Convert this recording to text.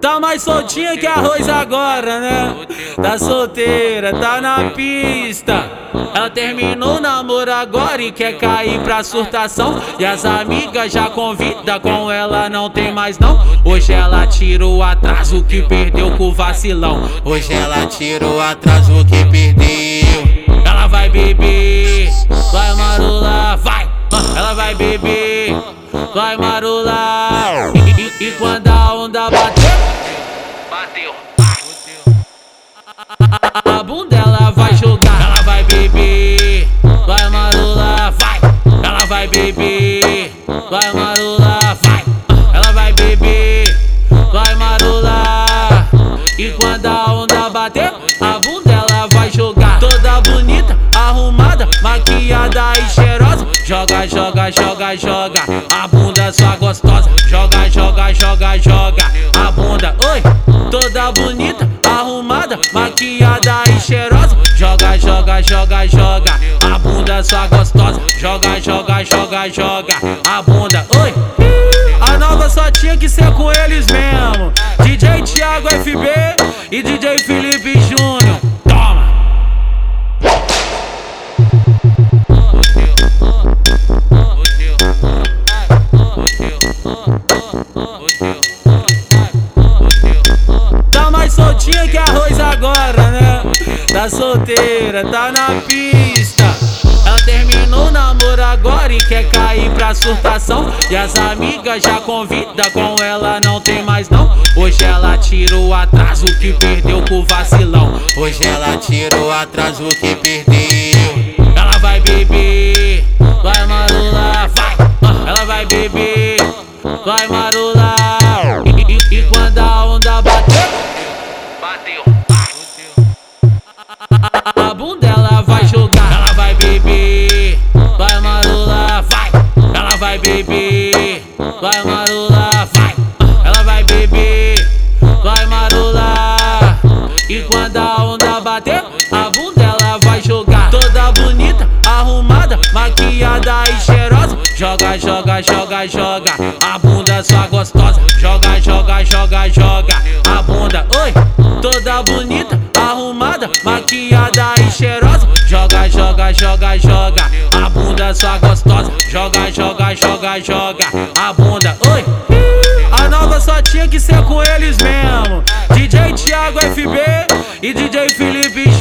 Tá mais soltinha que arroz agora, né? Tá solteira, tá na pista. Ela terminou o namoro agora e quer cair pra surtação. E as amigas já convida com ela, não tem mais não. Hoje ela tira o atraso que perdeu com o vacilão. Hoje ela tira o atraso que perdeu. Ela vai beber, vai quando a onda bater, bateu. A bunda ela vai jogar, ela vai beber, vai marolar, vai. Ela vai beber, vai marolar, vai. Ela vai beber, vai marolar. E quando a onda bater, a bunda ela vai jogar. Toda bonita, arrumada, maquiada e cheirosa. Joga, joga, joga, joga. A bunda sua gostosa. Joga, joga, joga, joga. Oi. Toda bonita, arrumada, maquiada e cheirosa. Joga, joga, joga, joga. A bunda sua gostosa. Joga, joga, joga, joga. A bunda, oi. A nova só tinha que ser com eles mesmo. DJ Thiago FB e DJ Felipe Júnior. Tá mais soltinha que arroz agora, né? Tá solteira, tá na pista. Ela terminou o namoro agora e quer cair pra surtação. E as amigas já convida com ela, não tem mais não. Hoje ela tira o atraso que perdeu com o vacilão. Hoje ela tira o atraso que perdeu. Ela vai beber, vai marolar, vai. Ela vai beber, vai marolar. Vai beber, vai marolar, vai. Ela vai beber, vai marolar. E quando a onda bater, a bunda ela vai jogar. Toda bonita, arrumada, maquiada e cheirosa. Joga, joga, joga, joga. A bunda sua gostosa. Joga. A bunda, oi. A nova só tinha que ser com eles mesmo. DJ Thiago FB e DJ Felipe